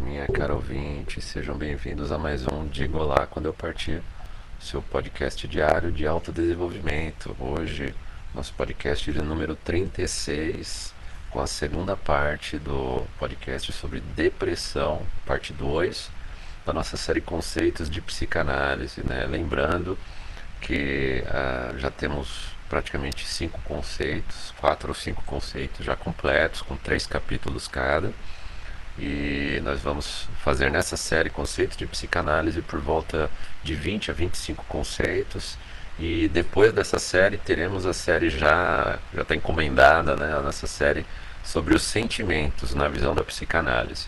minha cara ouvinte, sejam bem-vindos a mais um Digo Olá Quando Eu Partir, seu podcast diário de autodesenvolvimento. Hoje, nosso podcast de número 36, com a segunda parte do podcast sobre depressão, parte 2, da nossa série Conceitos de Psicanálise. Né? Lembrando que uh, já temos praticamente cinco conceitos, quatro ou cinco conceitos já completos, com três capítulos cada. E nós vamos fazer nessa série conceitos de psicanálise por volta de 20 a 25 conceitos. E depois dessa série teremos a série já já está encomendada, né, a nossa série sobre os sentimentos na visão da psicanálise.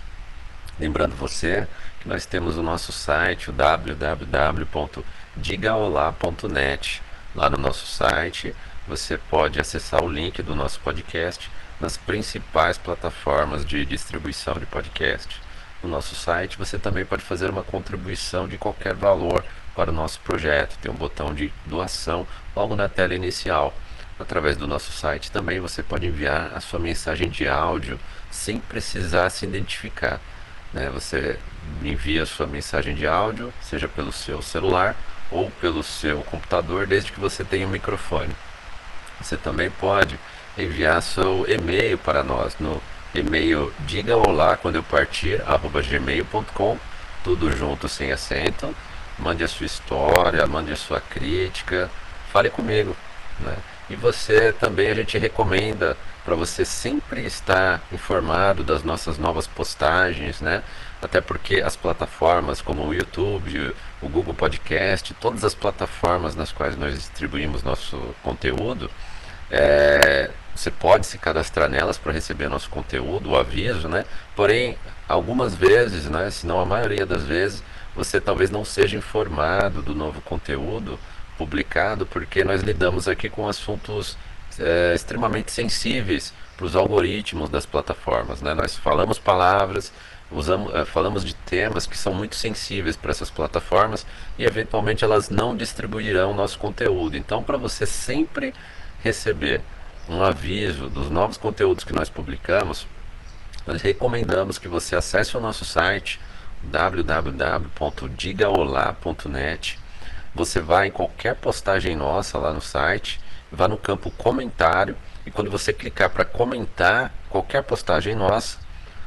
Lembrando você que nós temos o nosso site, o www.digaolá.net Lá no nosso site você pode acessar o link do nosso podcast nas principais plataformas de distribuição de podcast. No nosso site você também pode fazer uma contribuição de qualquer valor para o nosso projeto. Tem um botão de doação logo na tela inicial. Através do nosso site também você pode enviar a sua mensagem de áudio sem precisar se identificar. Né? Você envia a sua mensagem de áudio, seja pelo seu celular ou pelo seu computador, desde que você tenha um microfone. Você também pode enviar seu e-mail para nós no e-mail diga olá quando eu partir arroba gmail.com tudo junto sem acento mande a sua história mande a sua crítica fale comigo né? e você também a gente recomenda para você sempre estar informado das nossas novas postagens né até porque as plataformas como o YouTube, o Google Podcast, todas as plataformas nas quais nós distribuímos nosso conteúdo, é, você pode se cadastrar nelas para receber nosso conteúdo, o aviso, né? Porém, algumas vezes, né, se não a maioria das vezes, você talvez não seja informado do novo conteúdo publicado, porque nós lidamos aqui com assuntos é, extremamente sensíveis para os algoritmos das plataformas. Né? Nós falamos palavras usamos, uh, falamos de temas que são muito sensíveis para essas plataformas e eventualmente elas não distribuirão nosso conteúdo. Então, para você sempre receber um aviso dos novos conteúdos que nós publicamos, nós recomendamos que você acesse o nosso site www.digaolá.net. Você vai em qualquer postagem nossa lá no site, vá no campo comentário e quando você clicar para comentar qualquer postagem nossa,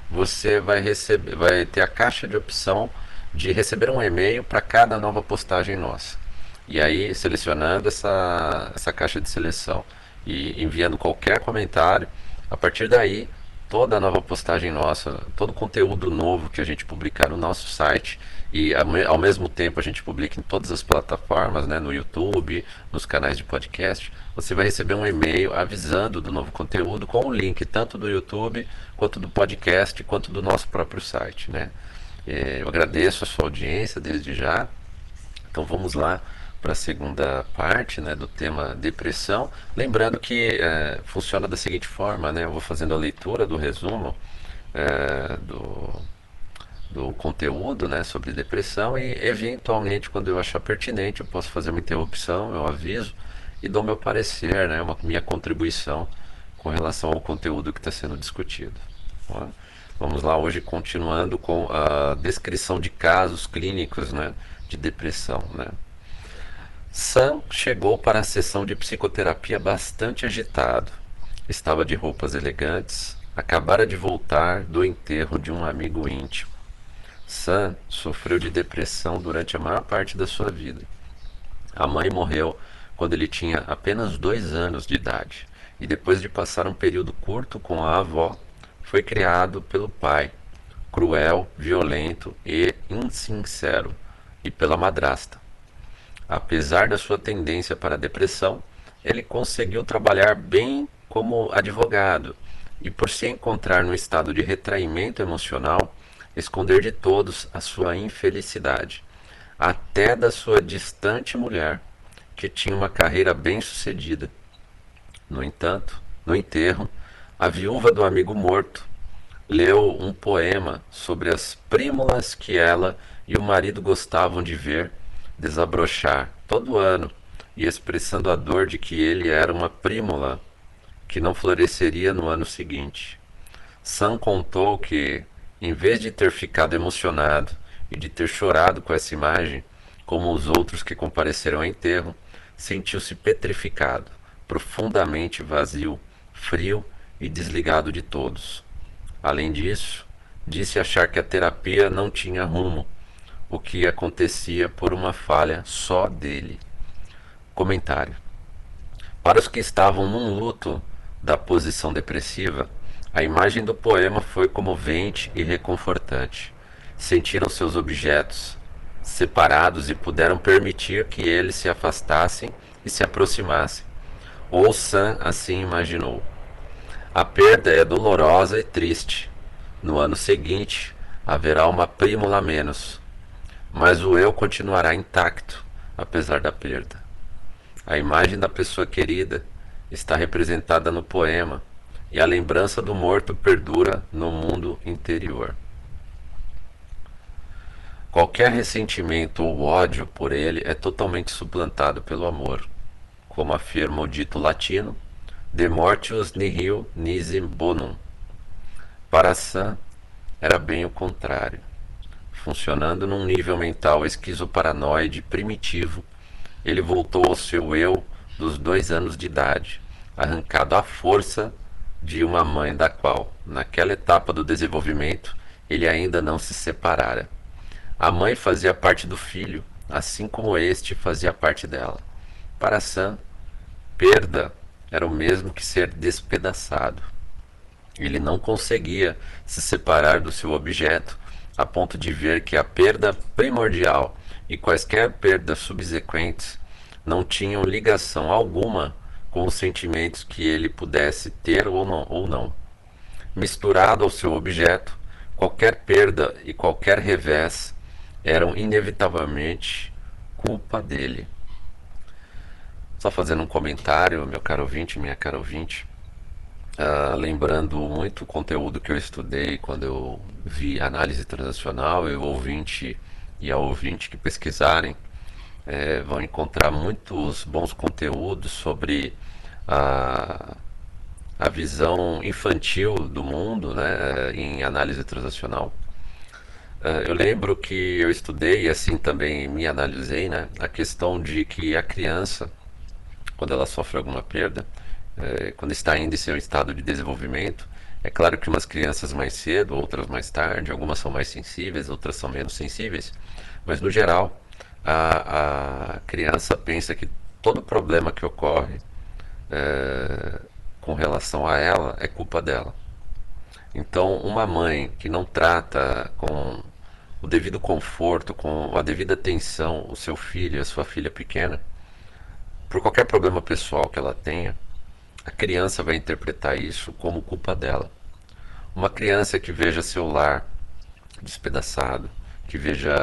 você vai receber, vai ter a caixa de opção de receber um e-mail para cada nova postagem nossa. E aí, selecionando essa, essa caixa de seleção e enviando qualquer comentário, a partir daí, toda nova postagem nossa, todo conteúdo novo que a gente publicar no nosso site e ao mesmo tempo a gente publica em todas as plataformas, né, no YouTube, nos canais de podcast, você vai receber um e-mail avisando do novo conteúdo com o link tanto do YouTube quanto do podcast quanto do nosso próprio site, né? É, eu agradeço a sua audiência desde já. Então vamos lá para a segunda parte né, do tema depressão. Lembrando que é, funciona da seguinte forma, né? Eu vou fazendo a leitura do resumo é, do do conteúdo né, sobre depressão e eventualmente quando eu achar pertinente eu posso fazer uma interrupção, eu aviso e dou meu parecer, né, uma minha contribuição com relação ao conteúdo que está sendo discutido. Tá? Vamos lá hoje continuando com a descrição de casos clínicos né, de depressão. Né. Sam chegou para a sessão de psicoterapia bastante agitado. Estava de roupas elegantes, acabara de voltar do enterro de um amigo íntimo. Sam sofreu de depressão durante a maior parte da sua vida. A mãe morreu quando ele tinha apenas dois anos de idade e depois de passar um período curto com a avó, foi criado pelo pai, cruel, violento e insincero, e pela madrasta. Apesar da sua tendência para a depressão, ele conseguiu trabalhar bem como advogado e, por se encontrar no estado de retraimento emocional, esconder de todos a sua infelicidade, até da sua distante mulher, que tinha uma carreira bem-sucedida. No entanto, no enterro, a viúva do amigo morto leu um poema sobre as prímulas que ela e o marido gostavam de ver desabrochar todo ano e expressando a dor de que ele era uma prímula que não floresceria no ano seguinte. Sam contou que em vez de ter ficado emocionado e de ter chorado com essa imagem, como os outros que compareceram ao enterro, sentiu-se petrificado, profundamente vazio, frio e desligado de todos. Além disso, disse achar que a terapia não tinha rumo, o que acontecia por uma falha só dele. Comentário: Para os que estavam num luto da posição depressiva, a imagem do poema foi comovente e reconfortante. Sentiram seus objetos separados e puderam permitir que eles se afastassem e se aproximassem. Ou Sam assim imaginou. A perda é dolorosa e triste. No ano seguinte, haverá uma prímula menos, mas o eu continuará intacto, apesar da perda. A imagem da pessoa querida está representada no poema e a lembrança do morto perdura no mundo interior. Qualquer ressentimento ou ódio por ele é totalmente suplantado pelo amor. Como afirma o dito latino, de mortius nihil nisi bonum. Para Sam, era bem o contrário. Funcionando num nível mental esquizoparanoide primitivo, ele voltou ao seu eu dos dois anos de idade, arrancado à força de uma mãe da qual, naquela etapa do desenvolvimento, ele ainda não se separara. A mãe fazia parte do filho, assim como este fazia parte dela. Para Sam, perda era o mesmo que ser despedaçado. Ele não conseguia se separar do seu objeto, a ponto de ver que a perda primordial e quaisquer perdas subsequentes não tinham ligação alguma com os sentimentos que ele pudesse ter ou não. Ou não. Misturado ao seu objeto, qualquer perda e qualquer revés eram inevitavelmente culpa dele. Só fazendo um comentário, meu caro ouvinte, minha cara ouvinte, uh, lembrando muito o conteúdo que eu estudei quando eu vi análise transacional, e o ouvinte e a ouvinte que pesquisarem é, vão encontrar muitos bons conteúdos sobre a, a visão infantil do mundo né, em análise transacional. Uh, eu lembro que eu estudei e assim também me analisei né, a questão de que a criança, quando ela sofre alguma perda, é, quando está ainda em seu estado de desenvolvimento, é claro que umas crianças mais cedo, outras mais tarde, algumas são mais sensíveis, outras são menos sensíveis, mas no geral a, a criança pensa que todo problema que ocorre é, com relação a ela é culpa dela. Então, uma mãe que não trata com o devido conforto, com a devida atenção o seu filho, a sua filha pequena, por qualquer problema pessoal que ela tenha, a criança vai interpretar isso como culpa dela. Uma criança que veja seu lar despedaçado, que veja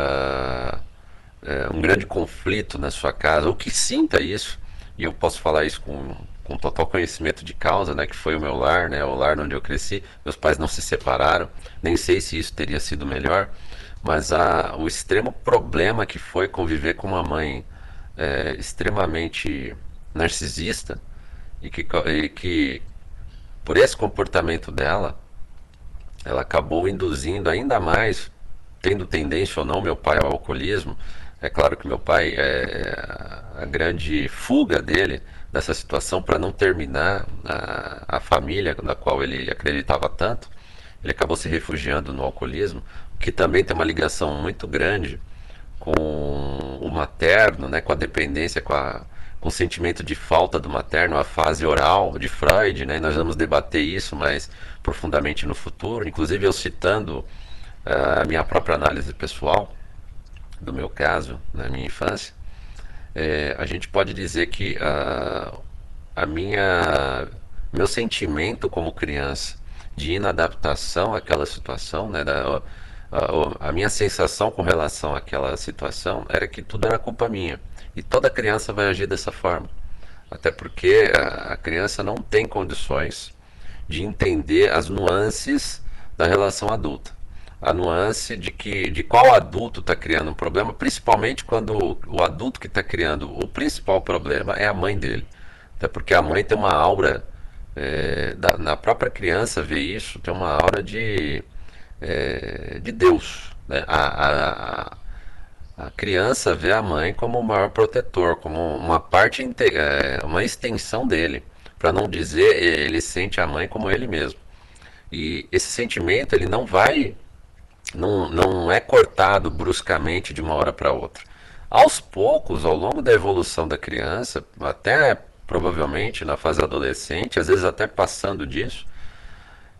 é, um grande conflito na sua casa, ou que sinta isso, e eu posso falar isso com, com total conhecimento de causa, né, que foi o meu lar, né, o lar onde eu cresci, meus pais não se separaram, nem sei se isso teria sido melhor, mas a, o extremo problema que foi conviver com uma mãe é, extremamente narcisista e que, e que por esse comportamento dela, ela acabou induzindo ainda mais, tendo tendência ou não meu pai ao alcoolismo, é claro que meu pai, é, a grande fuga dele dessa situação para não terminar a, a família na qual ele acreditava tanto, ele acabou se refugiando no alcoolismo, que também tem uma ligação muito grande com o materno, né, com a dependência, com, a, com sentimento de falta do materno, a fase oral de Freud, né, nós vamos debater isso mais profundamente no futuro, inclusive eu citando uh, a minha própria análise pessoal, do meu caso, na minha infância, é, a gente pode dizer que a, a minha meu sentimento como criança de inadaptação àquela situação, né, da, a, a, minha sensação com relação àquela situação era que tudo era culpa minha. E toda criança vai agir dessa forma. Até porque a, criança não tem condições de entender as nuances da relação adulta a nuance de que de qual adulto está criando um problema, principalmente quando o, adulto que está criando o principal problema é a mãe dele. Até porque a mãe tem uma aura, é, da, na própria criança vê isso, tem uma aura de é, de Deus. Né? A, a, a, criança vê a mãe como o maior protetor, como uma parte, é, uma extensão dele. Para não dizer, ele sente a mãe como ele mesmo. E esse sentimento ele não vai, não, não é cortado bruscamente de uma hora para outra. Aos poucos, ao longo da evolução da criança, até provavelmente na fase adolescente, às vezes até passando disso,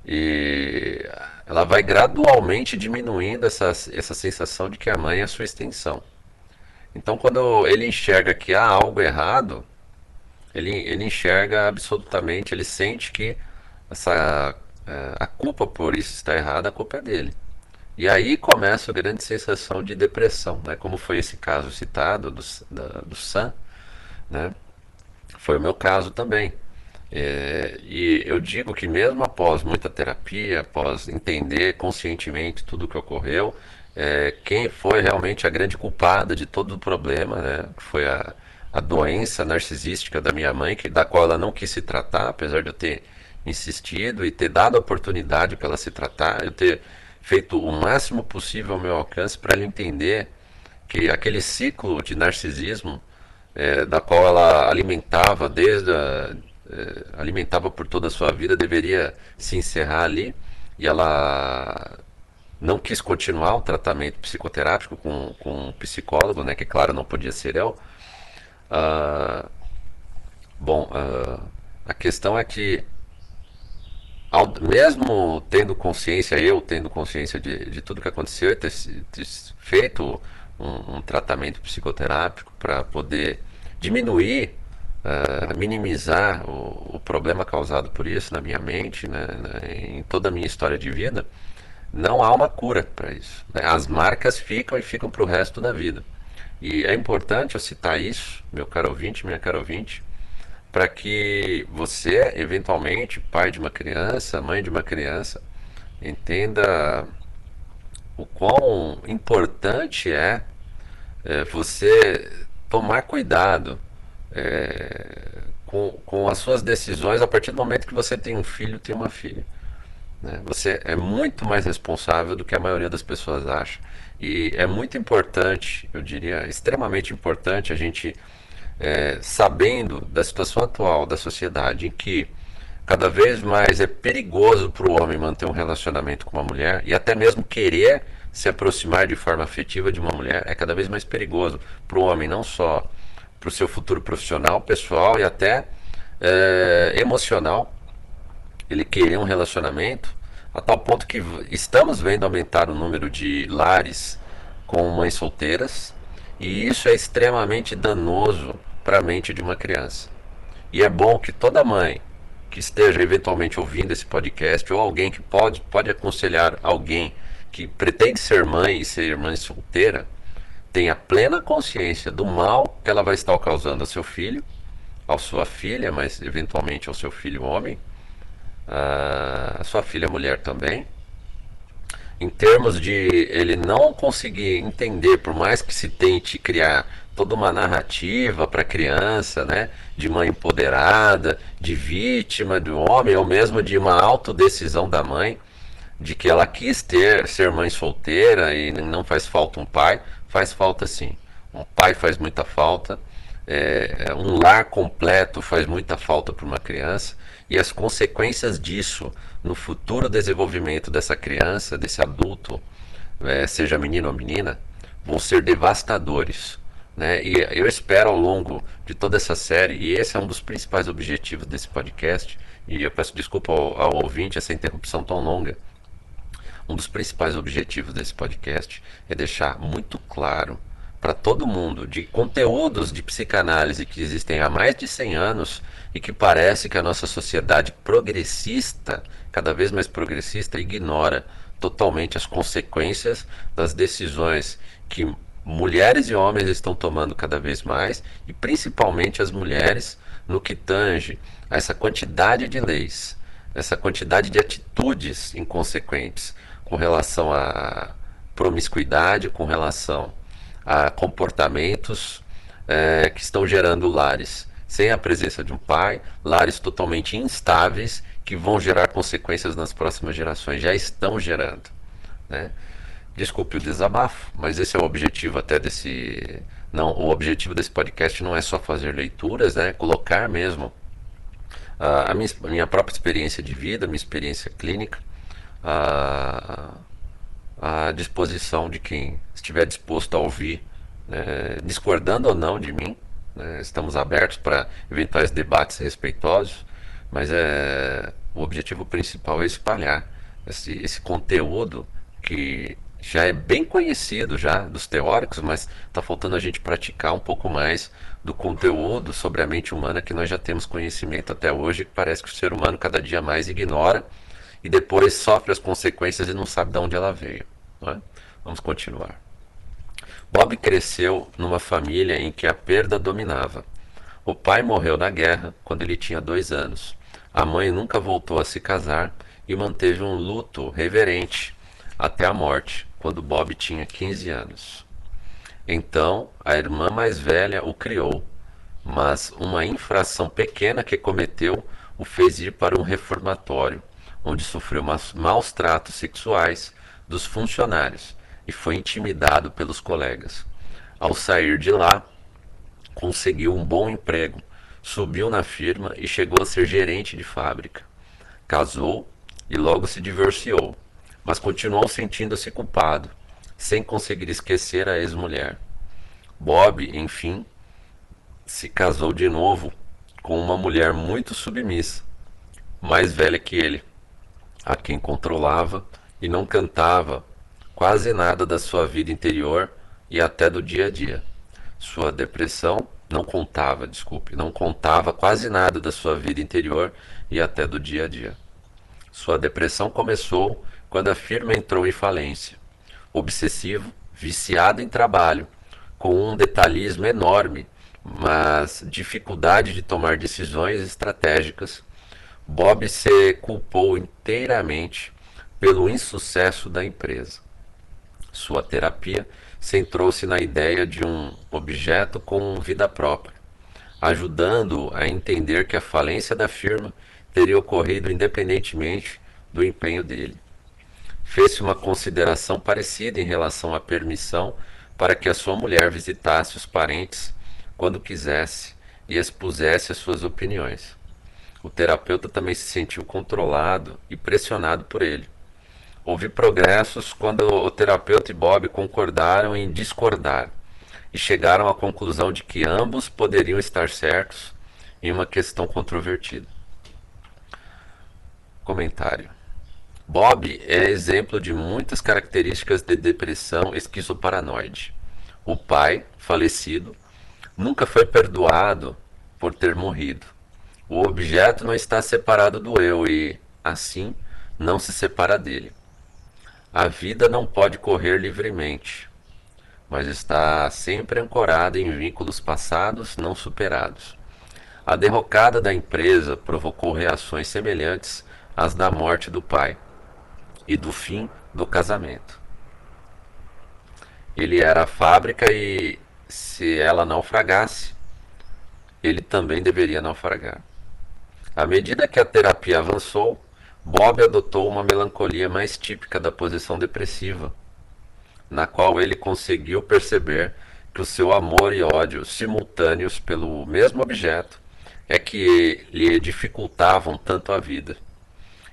e ela vai gradualmente diminuindo essa, essa sensação de que a mãe é a sua extensão. Então, quando ele enxerga que há algo errado, ele, ele enxerga absolutamente, ele sente que essa, é, a culpa por isso estar errada, a culpa é dele. E aí começa a grande sensação de depressão, né? como foi esse caso citado do, da, do Sam, né? foi o meu caso também. É, e eu digo que mesmo após muita terapia, após entender conscientemente tudo o que ocorreu, é, quem foi realmente a grande culpada de todo o problema, né, foi a, a doença narcisística da minha mãe, que, da qual ela não quis se tratar, apesar de eu ter insistido e ter dado a oportunidade para ela se tratar, eu ter feito o máximo possível ao meu alcance para ela entender que aquele ciclo de narcisismo é, da qual ela alimentava desde a, é, alimentava por toda a sua vida deveria se encerrar ali e ela não quis continuar o tratamento psicoterápico com, com um psicólogo, né, que claro não podia ser eu. Uh, bom, uh, a questão é que ao, mesmo tendo consciência, eu tendo consciência de, de tudo que aconteceu e ter, ter feito um, um tratamento psicoterápico para poder diminuir uh, minimizar o, o, problema causado por isso na minha mente, né, em toda a minha história de vida, não há uma cura para isso. Né? As marcas ficam e ficam para o resto da vida. E é importante eu citar isso, meu caro ouvinte, minha cara ouvinte, para que você, eventualmente, pai de uma criança, mãe de uma criança, entenda o quão importante é, é você tomar cuidado é, com, com as suas decisões a partir do momento que você tem um filho, tem uma filha. Né? Você é muito mais responsável do que a maioria das pessoas acha. E é muito importante, eu diria, extremamente importante a gente, é, sabendo da situação atual da sociedade, em que cada vez mais é perigoso para o homem manter um relacionamento com uma mulher e até mesmo querer se aproximar de forma afetiva de uma mulher, é cada vez mais perigoso para o homem, não só para o seu futuro profissional, pessoal e até é, emocional. Ele querer um relacionamento, a tal ponto que estamos vendo aumentar o número de lares com mães solteiras, e isso é extremamente danoso para a mente de uma criança. E é bom que toda mãe que esteja eventualmente ouvindo esse podcast, ou alguém que pode, pode aconselhar alguém que pretende ser mãe e ser mãe solteira, tenha plena consciência do mal que ela vai estar causando ao seu filho, à sua filha, mas eventualmente ao seu filho homem, à sua filha mulher também. Em termos de ele não conseguir entender, por mais que se tente criar toda uma narrativa para a criança, né, de mãe empoderada, de vítima do homem, ou mesmo de uma autodecisão da mãe, de que ela quis ter ser mãe solteira e não faz falta um pai, faz falta sim. Um pai faz muita falta, é, um lar completo faz muita falta para uma criança e as consequências disso no futuro desenvolvimento dessa criança, desse adulto, é, seja menino ou menina, vão ser devastadores. Né? E eu espero ao longo de toda essa série, e esse é um dos principais objetivos desse podcast, e eu peço desculpa ao, ao ouvinte essa interrupção tão longa, um dos principais objetivos desse podcast é deixar muito claro para todo mundo de conteúdos de psicanálise que existem há mais de 100 anos e que parece que a nossa sociedade progressista, cada vez mais progressista, ignora totalmente as consequências das decisões que mulheres e homens estão tomando cada vez mais e principalmente as mulheres no que tange a essa quantidade de leis, essa quantidade de atitudes inconsequentes com relação à promiscuidade, com relação a comportamentos é, que estão gerando lares sem a presença de um pai, lares totalmente instáveis que vão gerar consequências nas próximas gerações, já estão gerando. Né? Desculpe o desabafo, mas esse é o objetivo até desse. Não, o objetivo desse podcast não é só fazer leituras, né? Colocar mesmo a, minha, a minha própria experiência de vida, minha experiência clínica, à, disposição de quem estiver disposto a ouvir, né? discordando ou não de mim. Né? Estamos abertos para eventuais debates respeitosos, mas é, o objetivo principal é espalhar esse, esse conteúdo que já é bem conhecido já dos teóricos, mas está faltando a gente praticar um pouco mais do conteúdo sobre a mente humana que nós já temos conhecimento até hoje, que parece que o ser humano cada dia mais ignora e depois sofre as consequências e não sabe de onde ela veio. É? Vamos continuar. Bob cresceu numa família em que a perda dominava. O pai morreu na guerra quando ele tinha dois anos. A mãe nunca voltou a se casar e manteve um luto reverente até a morte, quando Bob tinha 15 anos. Então, a irmã mais velha o criou, mas uma infração pequena que cometeu o fez ir para um reformatório, onde sofreu maus tratos sexuais dos funcionários e foi intimidado pelos colegas. Ao sair de lá, conseguiu um bom emprego, subiu na firma e chegou a ser gerente de fábrica. Casou e logo se divorciou mas continuou sentindo-se culpado, sem conseguir esquecer a ex-mulher. Bob, enfim, se casou de novo com uma mulher muito submissa, mais velha que ele, a quem controlava e não cantava quase nada da sua vida interior e até do dia a dia. Sua depressão não contava, desculpe, não contava quase nada da sua vida interior e até do dia a dia. Sua depressão começou quando a firma entrou em falência. Obsessivo, viciado em trabalho, com um detalhismo enorme, mas dificuldade de tomar decisões estratégicas, Bob se culpou inteiramente pelo insucesso da empresa. Sua terapia centrou-se na ideia de um objeto com vida própria, ajudando-o a entender que a falência da firma teria ocorrido independentemente do empenho dele fez-se uma consideração parecida em relação à permissão para que a sua mulher visitasse os parentes quando quisesse e expusesse as suas opiniões. O terapeuta também se sentiu controlado e pressionado por ele. Houve progressos quando o terapeuta e Bob concordaram em discordar e chegaram à conclusão de que ambos poderiam estar certos em uma questão controvertida. Comentário. Bob é exemplo de muitas características de depressão esquizoparanoide. O pai, falecido, nunca foi perdoado por ter morrido. O objeto não está separado do eu e, assim, não se separa dele. A vida não pode correr livremente, mas está sempre ancorada em vínculos passados não superados. A derrocada da empresa provocou reações semelhantes às da morte do pai e do fim do casamento. Ele era a fábrica e se ela naufragasse, ele também deveria naufragar. À medida que a terapia avançou, Bob adotou uma melancolia mais típica da posição depressiva, na qual ele conseguiu perceber que o seu amor e ódio simultâneos pelo mesmo objeto é que lhe dificultavam tanto a vida.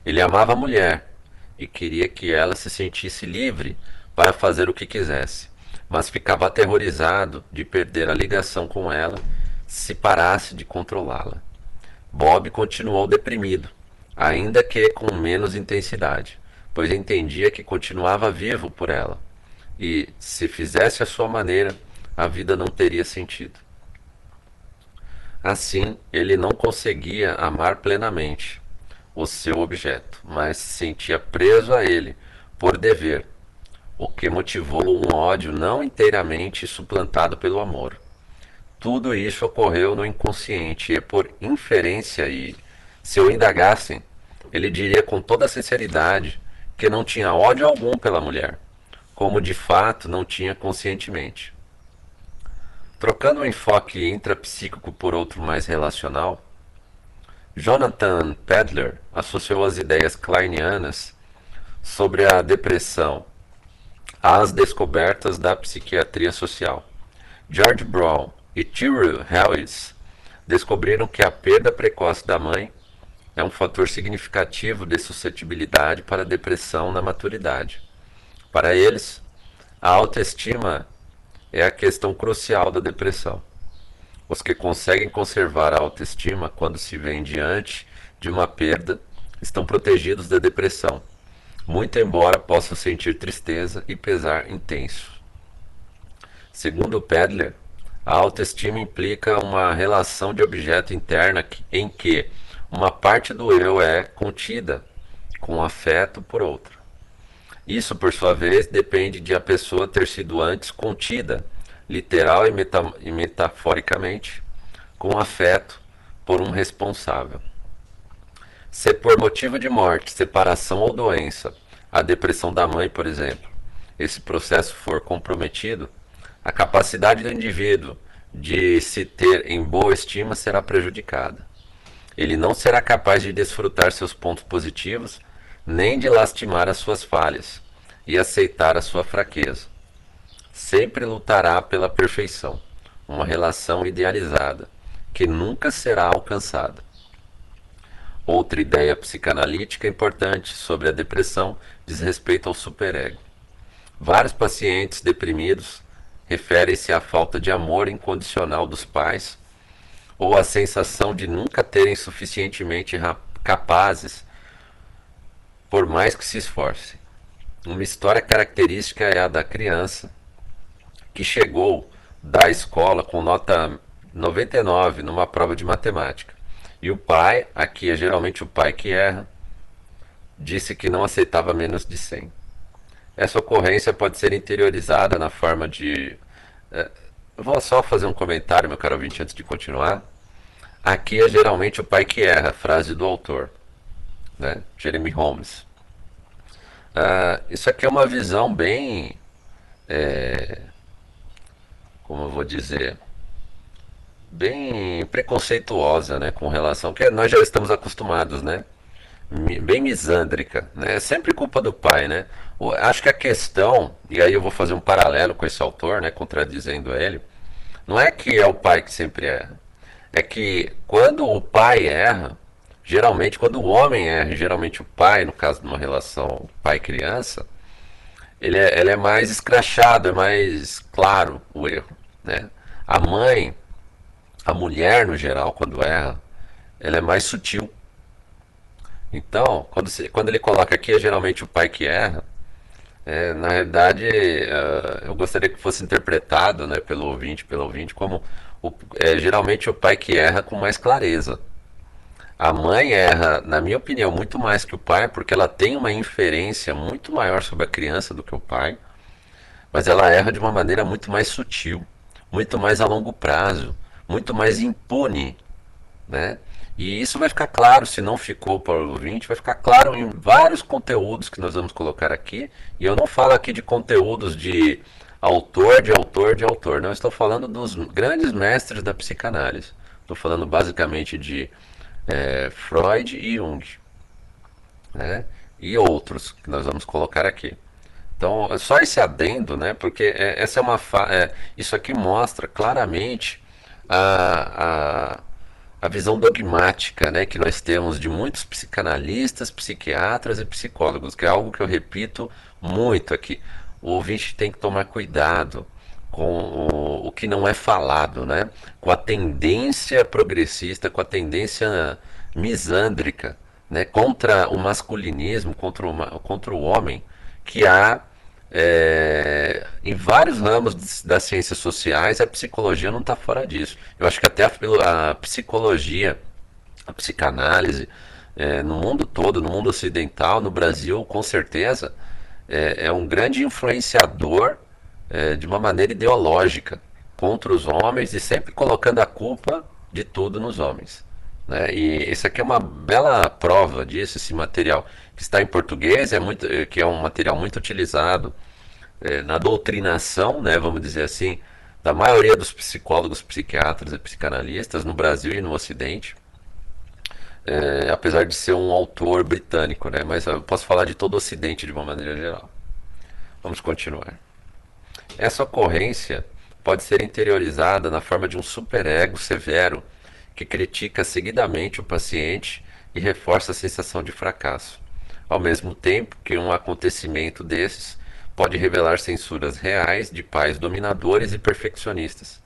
Ele amava a mulher, e queria que ela se sentisse livre para fazer o que quisesse, mas ficava aterrorizado de perder a ligação com ela se parasse de controlá-la. Bob continuou deprimido, ainda que com menos intensidade, pois entendia que continuava vivo por ela e, se fizesse a sua maneira, a vida não teria sentido. Assim, ele não conseguia amar plenamente o seu objeto, mas se sentia preso a ele por dever, o que motivou um ódio não inteiramente suplantado pelo amor. Tudo isso ocorreu no inconsciente e por inferência e, se o indagassem, ele diria com toda sinceridade que não tinha ódio algum pela mulher, como de fato não tinha conscientemente. Trocando o enfoque intrapsíquico por outro mais relacional, Jonathan Pedler associou as ideias kleinianas sobre a depressão às descobertas da psiquiatria social. George Brown e Tyrrell Harris descobriram que a perda precoce da mãe é um fator significativo de suscetibilidade para depressão na maturidade. Para eles, a autoestima é a questão crucial da depressão. Os que conseguem conservar a autoestima quando se vêem diante de uma perda estão protegidos da depressão, muito embora possam sentir tristeza e pesar intenso. Segundo Pedler, a autoestima implica uma relação de objeto interna em que uma parte do eu é contida com afeto por outra. Isso, por sua vez, depende de a pessoa ter sido antes contida, literal e, meta e metaforicamente, com afeto por um responsável. Se por motivo de morte, separação ou doença, a depressão da mãe, por exemplo, esse processo for comprometido, a capacidade do indivíduo de se ter em boa estima será prejudicada. Ele não será capaz de desfrutar seus pontos positivos, nem de lastimar as suas falhas e aceitar a sua fraqueza. Sempre lutará pela perfeição, uma relação idealizada, que nunca será alcançada. Outra ideia psicanalítica importante sobre a depressão diz respeito ao superego. Vários pacientes deprimidos refere-se à falta de amor incondicional dos pais ou à sensação de nunca terem suficientemente capazes por mais que se esforcem. Uma história característica é a da criança que chegou da escola com nota 99 numa prova de matemática. E o pai, aqui é geralmente o pai que erra, disse que não aceitava menos de 100. Essa ocorrência pode ser interiorizada na forma de. É, vou só fazer um comentário, meu caro ouvinte, antes de continuar. Aqui é geralmente o pai que erra, frase do autor, né? Jeremy Holmes. Uh, isso aqui é uma visão bem. É, como eu vou dizer? Bem preconceituosa, né? Com relação. que nós já estamos acostumados, né? Bem misândrica, né? É sempre culpa do pai, né? Acho que a questão, e aí eu vou fazer um paralelo com esse autor, né, contradizendo ele, não é que é o pai que sempre erra. É que quando o pai erra, geralmente quando o homem erra, geralmente o pai, no caso de uma relação pai-criança, ele é, ele é mais escrachado, é mais claro o erro, né? A mãe, a mulher no geral, quando erra, ela é mais sutil. Então, quando, você, quando ele coloca aqui, é geralmente o pai que erra. É, na realidade, uh, eu gostaria que fosse interpretado né, pelo ouvinte, pelo ouvinte, como o, é, geralmente o pai que erra com mais clareza. A mãe erra, na minha opinião, muito mais que o pai, porque ela tem uma inferência muito maior sobre a criança do que o pai, mas ela erra de uma maneira muito mais sutil, muito mais a longo prazo, muito mais impune, né? E isso vai ficar claro, se não ficou para o ouvinte, vai ficar claro em vários conteúdos que nós vamos colocar aqui. E eu não falo aqui de conteúdos de autor, de autor, de autor. Não estou falando dos grandes mestres da psicanálise. Estou falando basicamente de é, Freud e Jung. Né? E outros que nós vamos colocar aqui. Então, é só esse adendo, né? Porque é, essa é uma é, isso aqui mostra claramente a a visão dogmática né, que nós temos de muitos psicanalistas, psiquiatras e psicólogos, que é algo que eu repito muito aqui. O ouvinte tem que tomar cuidado com o, o que não é falado, né? com a tendência progressista, com a tendência misândrica né? contra o masculinismo, contra o, contra o homem, que há é, em vários ramos das ciências sociais, a psicologia não está fora disso. Eu acho que até a, a psicologia, a psicanálise, é, no mundo todo, no mundo ocidental, no Brasil, com certeza, é, é um grande influenciador é, de uma maneira ideológica contra os homens e sempre colocando a culpa de tudo nos homens. Né? E isso aqui é uma bela prova disso, esse material que está em português, é muito, que é um material muito utilizado é, na doutrinação, né, vamos dizer assim, da maioria dos psicólogos, psiquiatras e psicanalistas no Brasil e no Ocidente. É, apesar de ser um autor britânico, né, mas eu posso falar de todo o Ocidente de uma maneira geral. Vamos continuar. Essa ocorrência pode ser interiorizada na forma de um superego severo que critica seguidamente o paciente e reforça a sensação de fracasso, ao mesmo tempo que um acontecimento desses pode revelar censuras reais de pais dominadores e perfeccionistas.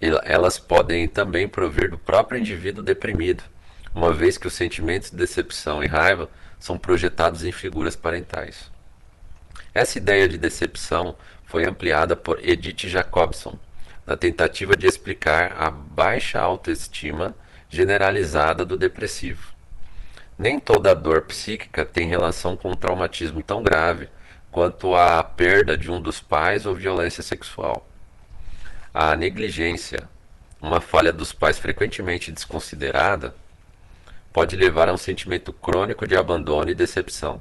Elas podem também provir do próprio indivíduo deprimido, uma vez que os sentimentos de decepção e raiva são projetados em figuras parentais. Essa ideia de decepção foi ampliada por Edith Jacobson, na tentativa de explicar a baixa autoestima generalizada do depressivo. Nem toda dor psíquica tem relação com um traumatismo tão grave quanto a perda de um dos pais ou violência sexual. A negligência, uma falha dos pais frequentemente desconsiderada, pode levar a um sentimento crônico de abandono e decepção.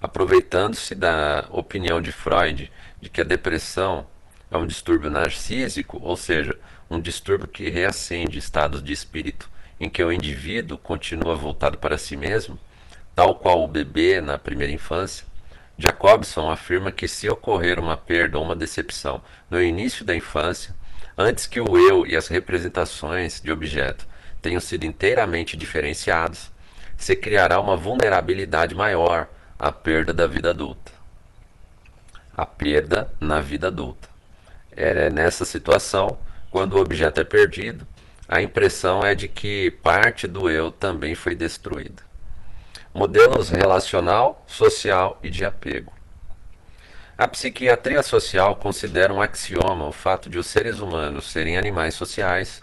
Aproveitando-se da opinião de Freud de que a depressão é um distúrbio narcísico, ou seja, um distúrbio que reacende estados de espírito em que o indivíduo continua voltado para si mesmo, tal qual o bebê na primeira infância, Jacobson afirma que se ocorrer uma perda ou uma decepção no início da infância, antes que o eu e as representações de objeto tenham sido inteiramente diferenciados, se criará uma vulnerabilidade maior à perda da vida adulta a perda na vida adulta. É nessa situação, quando o objeto é perdido, a impressão é de que parte do eu também foi destruída. Modelos relacional, social e de apego. A psiquiatria social considera um axioma o fato de os seres humanos serem animais sociais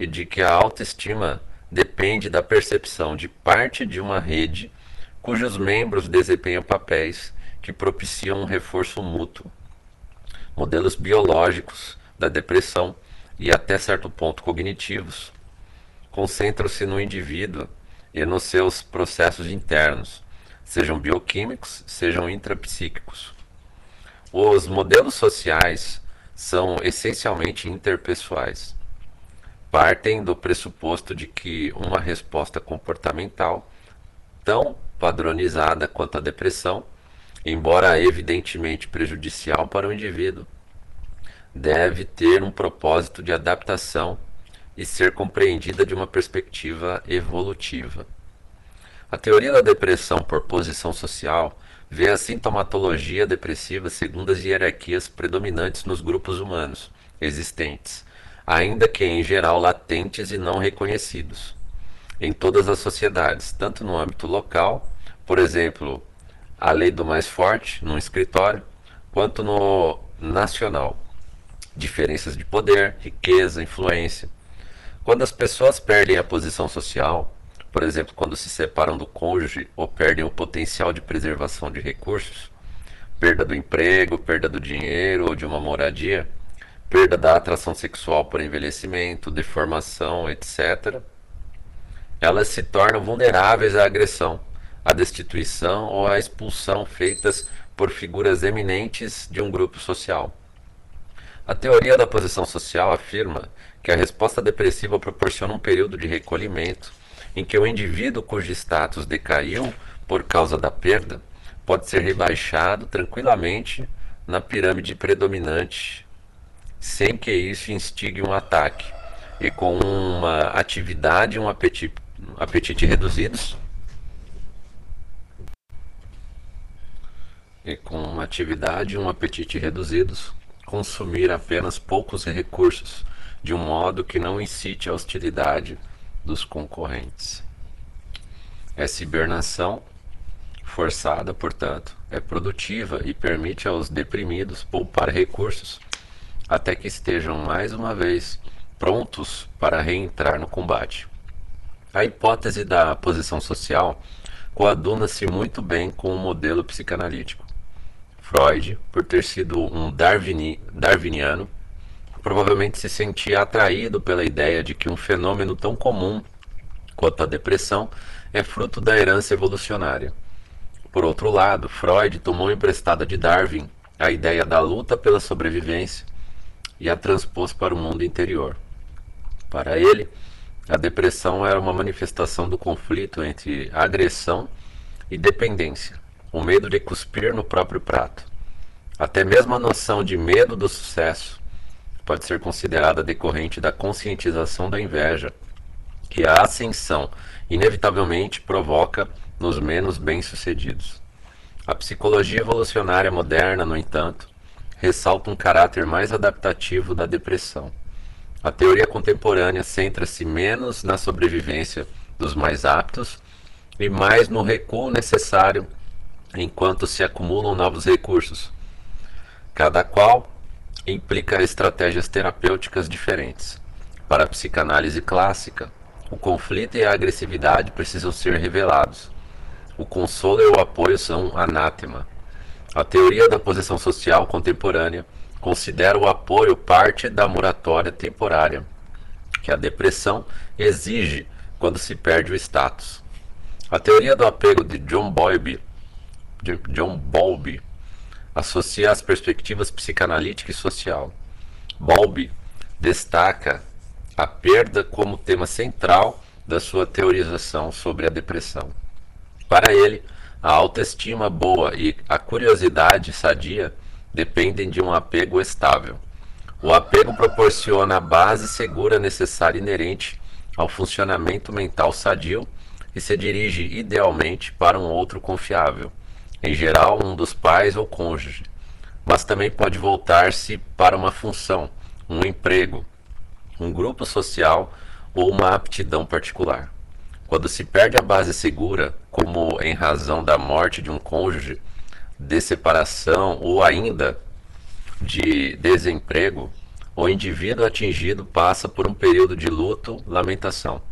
e de que a autoestima depende da percepção de parte de uma rede cujos membros desempenham papéis que propiciam um reforço mútuo. Modelos biológicos da depressão e até certo ponto cognitivos concentram-se no indivíduo e nos seus processos internos, sejam bioquímicos, sejam intrapsíquicos. Os modelos sociais são essencialmente interpessoais. Partem do pressuposto de que uma resposta comportamental, tão padronizada quanto a depressão, embora evidentemente prejudicial para o indivíduo, deve ter um propósito de adaptação e ser compreendida de uma perspectiva evolutiva. A teoria da depressão por posição social vê a sintomatologia depressiva segundo as hierarquias predominantes nos grupos humanos existentes, ainda que em geral latentes e não reconhecidos, em todas as sociedades, tanto no âmbito local, por exemplo, a lei do mais forte no escritório, quanto no nacional. Diferenças de poder, riqueza, influência. Quando as pessoas perdem a posição social, por exemplo, quando se separam do cônjuge ou perdem o potencial de preservação de recursos, perda do emprego, perda do dinheiro ou de uma moradia, perda da atração sexual por envelhecimento, deformação, etc., elas se tornam vulneráveis à agressão a destituição ou a expulsão feitas por figuras eminentes de um grupo social. A teoria da posição social afirma que a resposta depressiva proporciona um período de recolhimento em que o indivíduo cujo status decaiu por causa da perda pode ser rebaixado tranquilamente na pirâmide predominante, sem que isso instigue um ataque, e com uma atividade e um apetite, apetite reduzidos, e com uma atividade e um apetite reduzidos, consumir apenas poucos recursos, de um modo que não incite a hostilidade dos concorrentes. Essa hibernação forçada, portanto, é produtiva e permite aos deprimidos poupar recursos até que estejam mais uma vez prontos para reentrar no combate. A hipótese da posição social coaduna-se muito bem com o modelo psicanalítico. Freud, por ter sido um darwini, darwiniano, provavelmente se sentia atraído pela ideia de que um fenômeno tão comum quanto a depressão é fruto da herança evolucionária. Por outro lado, Freud tomou emprestada de Darwin a ideia da luta pela sobrevivência e a transpôs para o mundo interior. Para ele, a depressão era uma manifestação do conflito entre agressão e dependência o medo de cuspir no próprio prato. Até mesmo a noção de medo do sucesso pode ser considerada decorrente da conscientização da inveja, que a ascensão inevitavelmente provoca nos menos bem-sucedidos. A psicologia evolucionária moderna, no entanto, ressalta um caráter mais adaptativo da depressão. A teoria contemporânea centra-se menos na sobrevivência dos mais aptos e mais no recuo necessário enquanto se acumulam novos recursos, cada qual implica estratégias terapêuticas diferentes. Para a psicanálise clássica, o conflito e a agressividade precisam ser revelados. O consolo e o apoio são anátema. A teoria da posição social contemporânea considera o apoio parte da moratória temporária que a depressão exige quando se perde o status. A teoria do apego de John Bowlby, John Bowlby associa as perspectivas psicanalítica e social. Bowlby destaca a perda como tema central da sua teorização sobre a depressão. Para ele, a autoestima boa e a curiosidade sadia dependem de um apego estável. O apego proporciona a base segura necessária inerente ao funcionamento mental sadio e se dirige idealmente para um outro confiável em geral um dos pais ou cônjuge, mas também pode voltar-se para uma função, um emprego, um grupo social ou uma aptidão particular. Quando se perde a base segura, como em razão da morte de um cônjuge, de separação ou ainda de desemprego, o indivíduo atingido passa por um período de luto, lamentação.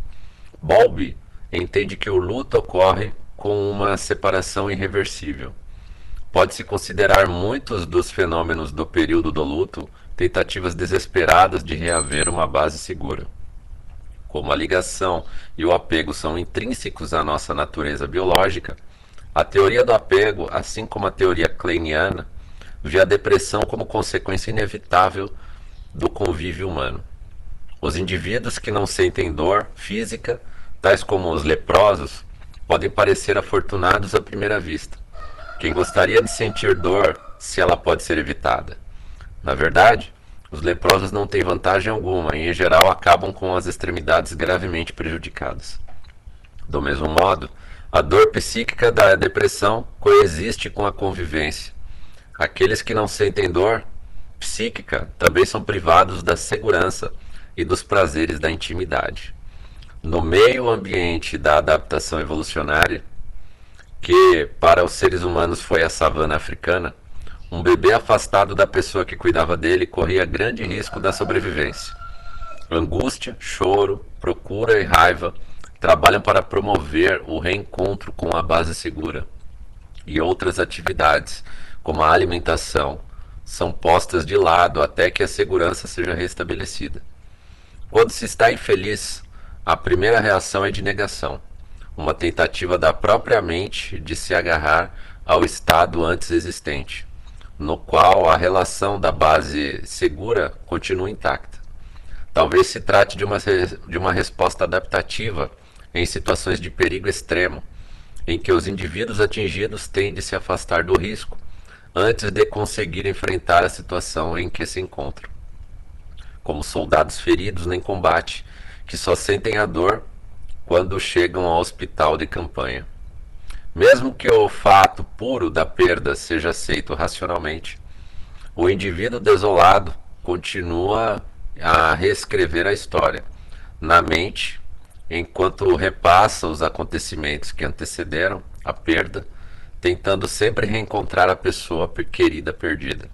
Bowlby entende que o luto ocorre com uma separação irreversível. Pode-se considerar muitos dos fenômenos do período do luto tentativas desesperadas de reaver uma base segura. Como a ligação e o apego são intrínsecos à nossa natureza biológica, a teoria do apego, assim como a teoria kleiniana, vê a depressão como consequência inevitável do convívio humano. Os indivíduos que não sentem dor física, tais como os leprosos, podem parecer afortunados à primeira vista. Quem gostaria de sentir dor se ela pode ser evitada? Na verdade, os leprosos não têm vantagem alguma e, em geral, acabam com as extremidades gravemente prejudicadas. Do mesmo modo, a dor psíquica da depressão coexiste com a convivência. Aqueles que não sentem dor psíquica também são privados da segurança e dos prazeres da intimidade no meio ambiente da adaptação evolucionária, que para os seres humanos foi a savana africana, um bebê afastado da pessoa que cuidava dele corria grande risco da sobrevivência. Angústia, choro, procura e raiva trabalham para promover o reencontro com a base segura. E outras atividades, como a alimentação, são postas de lado até que a segurança seja restabelecida. Quando se está infeliz, a primeira reação é de negação, uma tentativa da própria mente de se agarrar ao estado antes existente, no qual a relação da base segura continua intacta. Talvez se trate de uma, de uma resposta adaptativa em situações de perigo extremo, em que os indivíduos atingidos têm de se afastar do risco antes de conseguir enfrentar a situação em que se encontram. Como soldados feridos em combate que só sentem a dor quando chegam ao hospital de campanha. Mesmo que o fato puro da perda seja aceito racionalmente, o indivíduo desolado continua a reescrever a história na mente enquanto repassa os acontecimentos que antecederam a perda, tentando sempre reencontrar a pessoa querida perdida.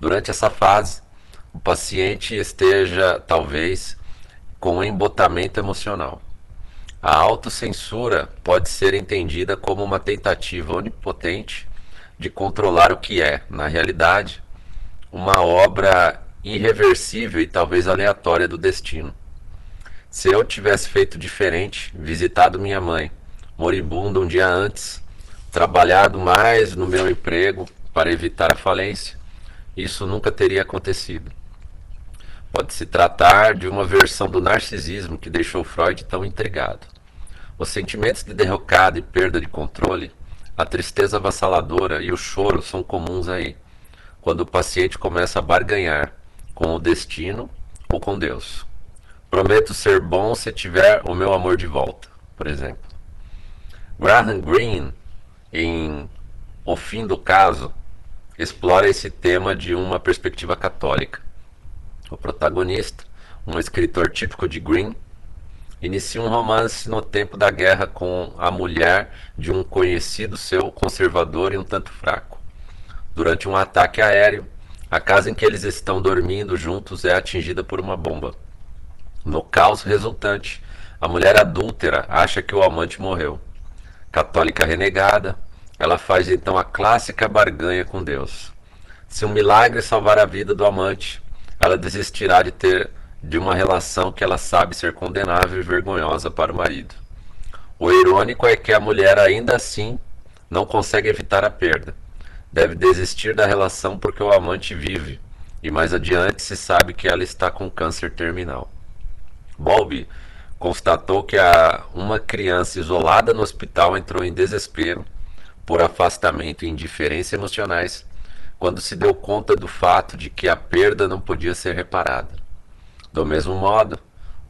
Durante essa fase, o paciente esteja talvez com embotamento emocional. A autocensura pode ser entendida como uma tentativa onipotente de controlar o que é, na realidade, uma obra irreversível e talvez aleatória do destino. Se eu tivesse feito diferente, visitado minha mãe, moribunda um dia antes, trabalhado mais no meu emprego para evitar a falência, isso nunca teria acontecido. Pode se tratar de uma versão do narcisismo que deixou Freud tão intrigado. Os sentimentos de derrocada e perda de controle, a tristeza avassaladora e o choro são comuns aí, quando o paciente começa a barganhar com o destino ou com Deus. Prometo ser bom se tiver o meu amor de volta, por exemplo. Graham Greene, em O Fim do Caso, explora esse tema de uma perspectiva católica. O protagonista, um escritor típico de Greene, inicia um romance no tempo da guerra com a mulher de um conhecido seu conservador e um tanto fraco. Durante um ataque aéreo, a casa em que eles estão dormindo juntos é atingida por uma bomba. No caos resultante, a mulher adúltera acha que o amante morreu. Católica renegada, ela faz então a clássica barganha com Deus. Se um milagre salvar a vida do amante, ela desistirá de ter de uma relação que ela sabe ser condenável e vergonhosa para o marido. O irônico é que a mulher ainda assim não consegue evitar a perda. Deve desistir da relação porque o amante vive, e mais adiante se sabe que ela está com câncer terminal. Bowlby constatou que a, uma criança isolada no hospital entrou em desespero por afastamento e indiferença emocionais quando se deu conta do fato de que a perda não podia ser reparada. Do mesmo modo,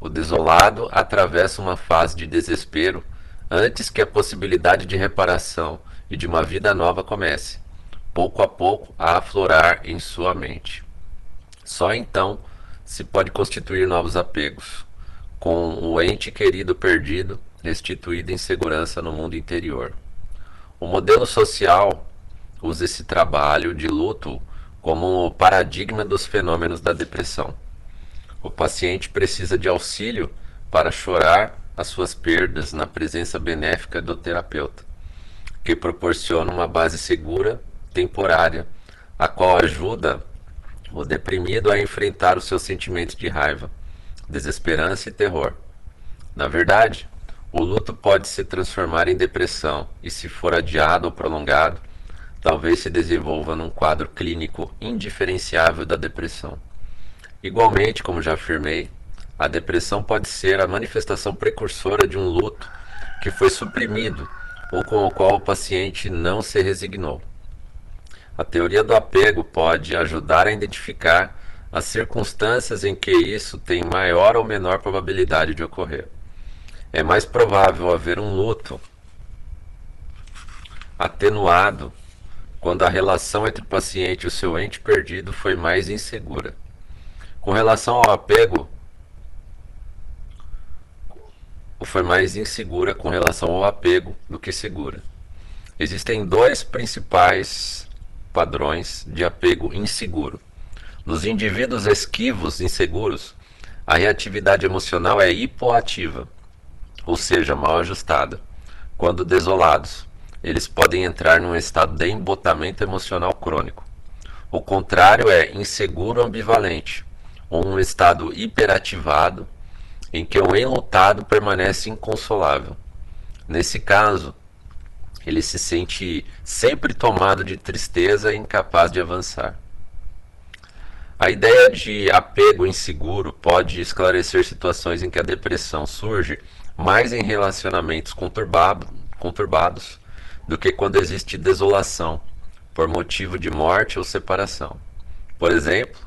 o desolado atravessa uma fase de desespero antes que a possibilidade de reparação e de uma vida nova comece, pouco a pouco a aflorar em sua mente. Só então se pode constituir novos apegos, com o ente querido perdido, restituído em segurança no mundo interior. O modelo social usa esse trabalho de luto como paradigma dos fenômenos da depressão. O paciente precisa de auxílio para chorar as suas perdas na presença benéfica do terapeuta, que proporciona uma base segura, temporária, a qual ajuda o deprimido a enfrentar os seus sentimentos de raiva desesperança e terror. Na verdade, o luto pode se transformar em depressão e, se for adiado ou prolongado, talvez se desenvolva num quadro clínico indiferenciável da depressão. Igualmente, como já afirmei, a depressão pode ser a manifestação precursora de um luto que foi suprimido ou com o qual o paciente não se resignou. A teoria do apego pode ajudar a identificar as circunstâncias em que isso tem maior ou menor probabilidade de ocorrer. É mais provável haver um luto atenuado quando a relação entre o paciente e o seu ente perdido foi mais insegura. Com relação ao apego, foi mais insegura com relação ao apego do que segura. Existem dois principais padrões de apego inseguro. Nos indivíduos esquivos, inseguros, a reatividade emocional é hipoativa, ou seja, mal ajustada. Quando desolados, eles podem entrar num estado de embotamento emocional crônico. O contrário é inseguro ambivalente, ou um estado hiperativado, em que o enlutado permanece inconsolável. Nesse caso, ele se sente sempre tomado de tristeza e incapaz de avançar. A ideia de apego inseguro pode esclarecer situações em que a depressão surge mais em relacionamentos conturbado, conturbados do que quando existe desolação por motivo de morte ou separação. Por exemplo,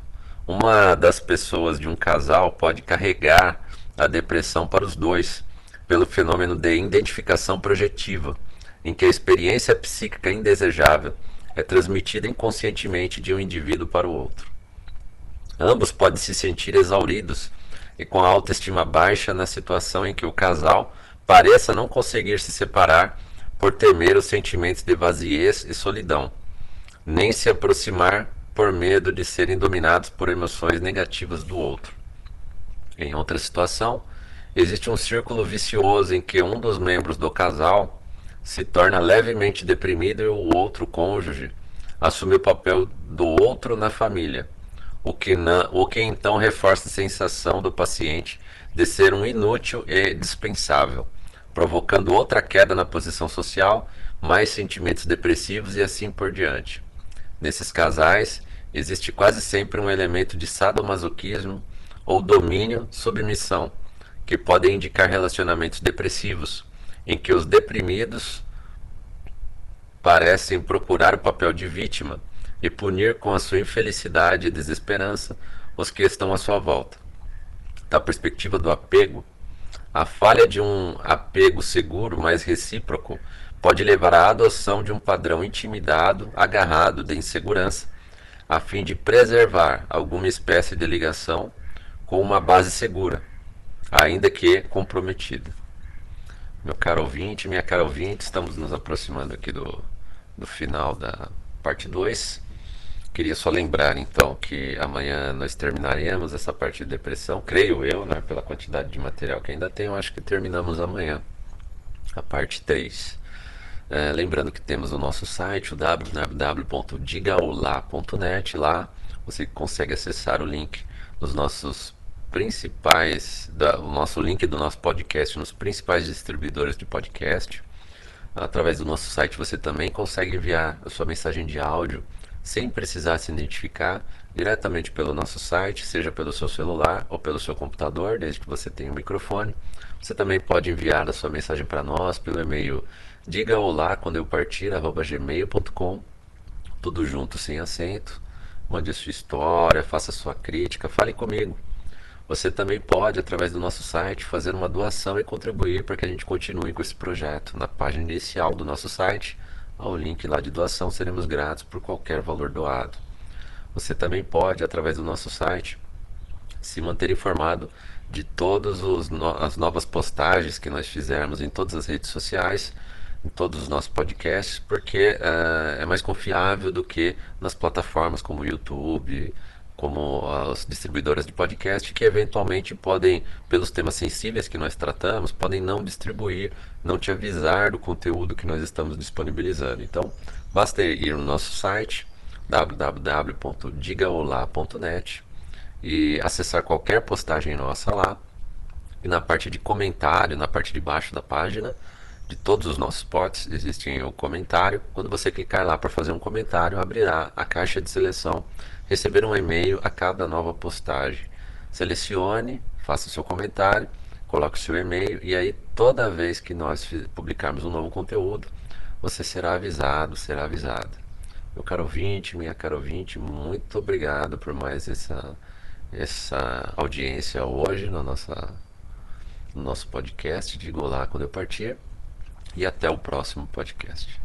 uma das pessoas de um casal pode carregar a depressão para os dois pelo fenômeno de identificação projetiva, em que a experiência psíquica indesejável é transmitida inconscientemente de um indivíduo para o outro. Ambos podem se sentir exauridos e com a autoestima baixa na situação em que o casal pareça não conseguir se separar por temer os sentimentos de vaziez e solidão, nem se aproximar por medo de serem dominados por emoções negativas do outro. Em outra situação, existe um círculo vicioso em que um dos membros do casal se torna levemente deprimido e o outro cônjuge assume o papel do outro na família o que, o que então reforça a sensação do paciente de ser um inútil e dispensável, provocando outra queda na posição social, mais sentimentos depressivos e assim por diante. Nesses casais, existe quase sempre um elemento de sadomasoquismo ou domínio, submissão, que podem indicar relacionamentos depressivos, em que os deprimidos parecem procurar o papel de vítima e punir com a sua infelicidade e desesperança os que estão à sua volta. Da perspectiva do apego, a falha de um apego seguro, mas recíproco, pode levar à adoção de um padrão intimidado, agarrado de insegurança, a fim de preservar alguma espécie de ligação com uma base segura, ainda que comprometida. Meu caro ouvinte, minha cara ouvinte, estamos nos aproximando aqui do, do final da parte 2. Queria só lembrar então que amanhã nós terminaremos essa parte de depressão, creio eu, né, pela quantidade de material que ainda tenho, acho que terminamos amanhã a parte 3. É, lembrando que temos o nosso site, o www.digaolá.net. Lá você consegue acessar o link dos nossos principais, da, o nosso link do nosso podcast nos principais distribuidores de podcast. Através do nosso site você também consegue enviar a sua mensagem de áudio sem precisar se identificar diretamente pelo nosso site, seja pelo seu celular ou pelo seu computador, desde que você tenha um microfone. Você também pode enviar a sua mensagem para nós pelo e-mail Diga olá quando eu partir, gmail.com, tudo junto, sem acento. Mande sua história, faça sua crítica, fale comigo. Você também pode, através do nosso site, fazer uma doação e contribuir para que a gente continue com esse projeto. Na página inicial do nosso site, há o link lá de doação, seremos gratos por qualquer valor doado. Você também pode, através do nosso site, se manter informado de todas as novas postagens que nós fizermos em todas as redes sociais em todos os nossos podcasts, porque uh, é mais confiável do que nas plataformas como YouTube, como as distribuidoras de podcast, que eventualmente podem, pelos temas sensíveis que nós tratamos, podem não distribuir, não te avisar do conteúdo que nós estamos disponibilizando. Então, basta ir no nosso site www.digaolá.net e acessar qualquer postagem nossa lá. E na parte de comentário, na parte de baixo da página, de todos os nossos potes existe o comentário. Quando você clicar lá para fazer um comentário, abrirá a caixa de seleção, receber um e-mail a cada nova postagem. Selecione, faça seu comentário, coloque seu e-mail e aí toda vez que nós publicarmos um novo conteúdo, você será avisado, será avisada. Meu caro ouvinte, minha caro ouvinte, muito obrigado por mais essa, essa audiência hoje no, nossa, no nosso podcast. Digo lá quando eu partir e até o próximo podcast.